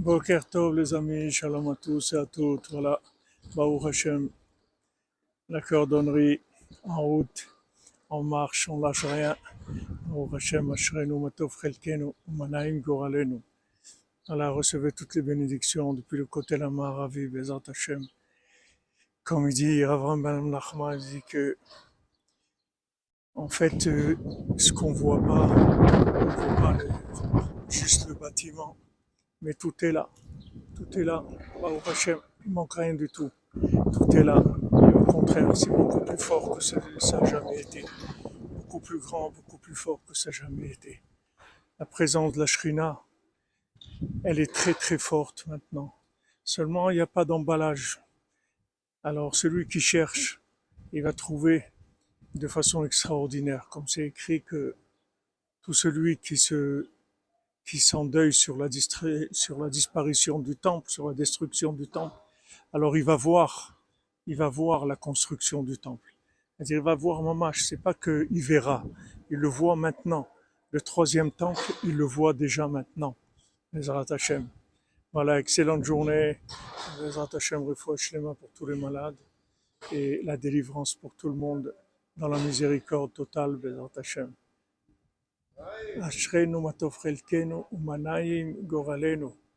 Boker Tov les amis, shalom à tous et à toutes. Voilà, Baruch Hashem, la cordonnerie en route, en marche, on lâche rien. Baruch Hashem, Ashrenu Matov Chelkenu, Umanaim Goralenu. Voilà, recevez toutes les bénédictions depuis le côté de la Maravi, Bezat Hashem. Comme il dit Avram Ben Nachman, il dit que en fait, euh, ce qu'on voit pas, on voit pas juste le bâtiment, mais tout est là. Tout est là. Baruch Hashem, il manque rien du tout. Tout est là. Et au contraire, c'est beaucoup plus fort que ça n'a jamais été. Beaucoup plus grand, beaucoup plus fort que ça n'a jamais été. La présence de la Shrina, elle est très très forte maintenant. Seulement, il n'y a pas d'emballage. Alors, celui qui cherche, il va trouver de façon extraordinaire, comme c'est écrit que tout celui qui se qui la, distra- sur la disparition du temple, sur la destruction du temple, alors il va voir, il va voir la construction du temple. C'est-à-dire, il va voir Mamash, c'est pas qu'il verra, il le voit maintenant. Le troisième temple, il le voit déjà maintenant. Bezrat Hashem. Voilà, excellente journée. Bezrat Hashem, refoua shlema pour tous les malades et la délivrance pour tout le monde dans la miséricorde totale, Bezrat Hashem. אשרינו מה טוב חלקנו ומנעים גורלנו.